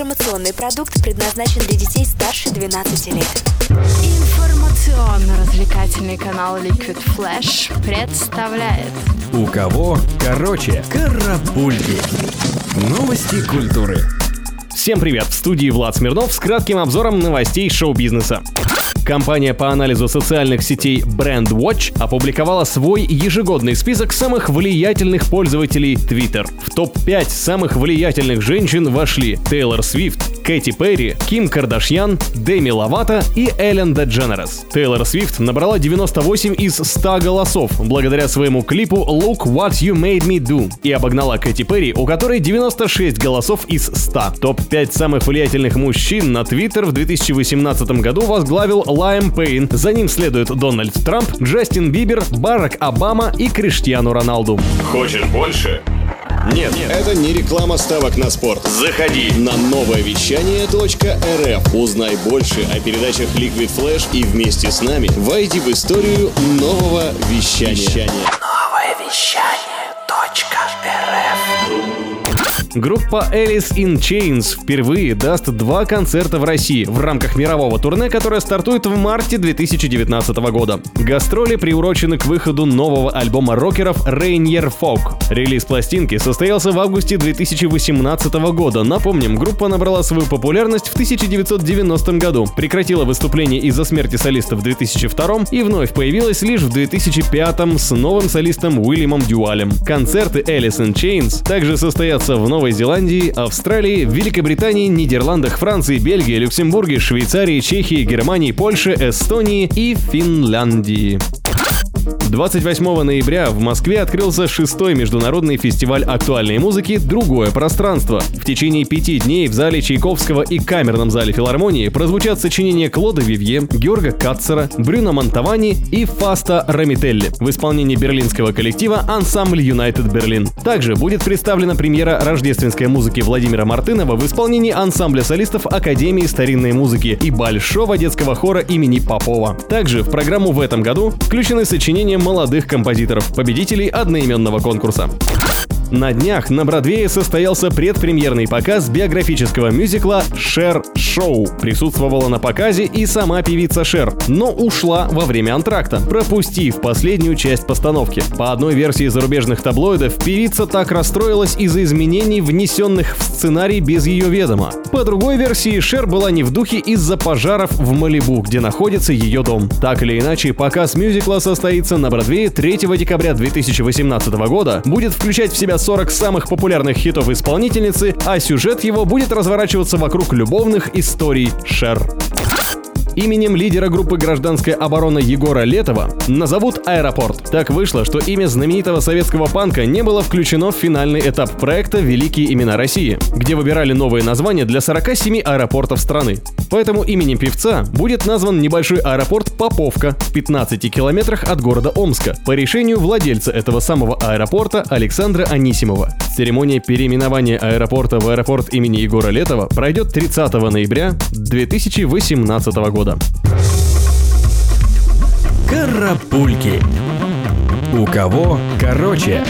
Информационный продукт предназначен для детей старше 12 лет. Информационно-развлекательный канал Liquid Flash представляет У кого короче карапульки. Новости культуры. Всем привет! В студии Влад Смирнов с кратким обзором новостей шоу-бизнеса. Компания по анализу социальных сетей Brandwatch опубликовала свой ежегодный список самых влиятельных пользователей Twitter. В топ-5 самых влиятельных женщин вошли Тейлор Свифт, Кэти Перри, Ким Кардашьян, Дэми Лавата и Эллен Дедженерес. Тейлор Свифт набрала 98 из 100 голосов благодаря своему клипу Look What You Made Me Do и обогнала Кэти Перри, у которой 96 голосов из 100. Топ-5 самых влиятельных мужчин на Твиттер в 2018 году возглавил Лайм Пейн. За ним следует Дональд Трамп, Джастин Бибер, Барак Обама и Криштиану Роналду. Хочешь больше? Нет, это не реклама ставок на спорт. Заходи. На новое вещание .рф. Узнай больше о передачах Liquid Flash и вместе с нами войди в историю нового вещания. Новое Группа Alice in Chains впервые даст два концерта в России в рамках мирового турне, которое стартует в марте 2019 года. Гастроли приурочены к выходу нового альбома рокеров Rainier Folk. Релиз пластинки состоялся в августе 2018 года. Напомним, группа набрала свою популярность в 1990 году, прекратила выступление из-за смерти солиста в 2002 и вновь появилась лишь в 2005 с новым солистом Уильямом Дюалем. Концерты Alice in Chains также состоятся в Новой Зеландии, Австралии, Великобритании, Нидерландах, Франции, Бельгии, Люксембурге, Швейцарии, Чехии, Германии, Польше, Эстонии и Финляндии. 28 ноября в Москве открылся шестой международный фестиваль актуальной музыки «Другое пространство». В течение пяти дней в зале Чайковского и камерном зале филармонии прозвучат сочинения Клода Вивье, Георга Катцера, Брюно Монтавани и Фаста Рамителли в исполнении берлинского коллектива «Ансамбль Юнайтед Берлин». Также будет представлена премьера рождественской музыки Владимира Мартынова в исполнении ансамбля солистов Академии старинной музыки и Большого детского хора имени Попова. Также в программу в этом году включены сочинения молодых композиторов, победителей одноименного конкурса. На днях на Бродвее состоялся предпремьерный показ биографического мюзикла «Шер Шоу». Присутствовала на показе и сама певица Шер, но ушла во время антракта, пропустив последнюю часть постановки. По одной версии зарубежных таблоидов, певица так расстроилась из-за изменений, внесенных в сценарий без ее ведома. По другой версии, Шер была не в духе из-за пожаров в Малибу, где находится ее дом. Так или иначе, показ мюзикла состоится на Бродвее 3 декабря 2018 года, будет включать в себя 40 самых популярных хитов исполнительницы, а сюжет его будет разворачиваться вокруг любовных историй Шер. Именем лидера группы гражданской обороны Егора Летова назовут «Аэропорт». Так вышло, что имя знаменитого советского панка не было включено в финальный этап проекта «Великие имена России», где выбирали новые названия для 47 аэропортов страны. Поэтому именем певца будет назван небольшой аэропорт Поповка в 15 километрах от города Омска по решению владельца этого самого аэропорта Александра Анисимова. Церемония переименования аэропорта в аэропорт имени Егора Летова пройдет 30 ноября 2018 года. Карапульки. У кого короче.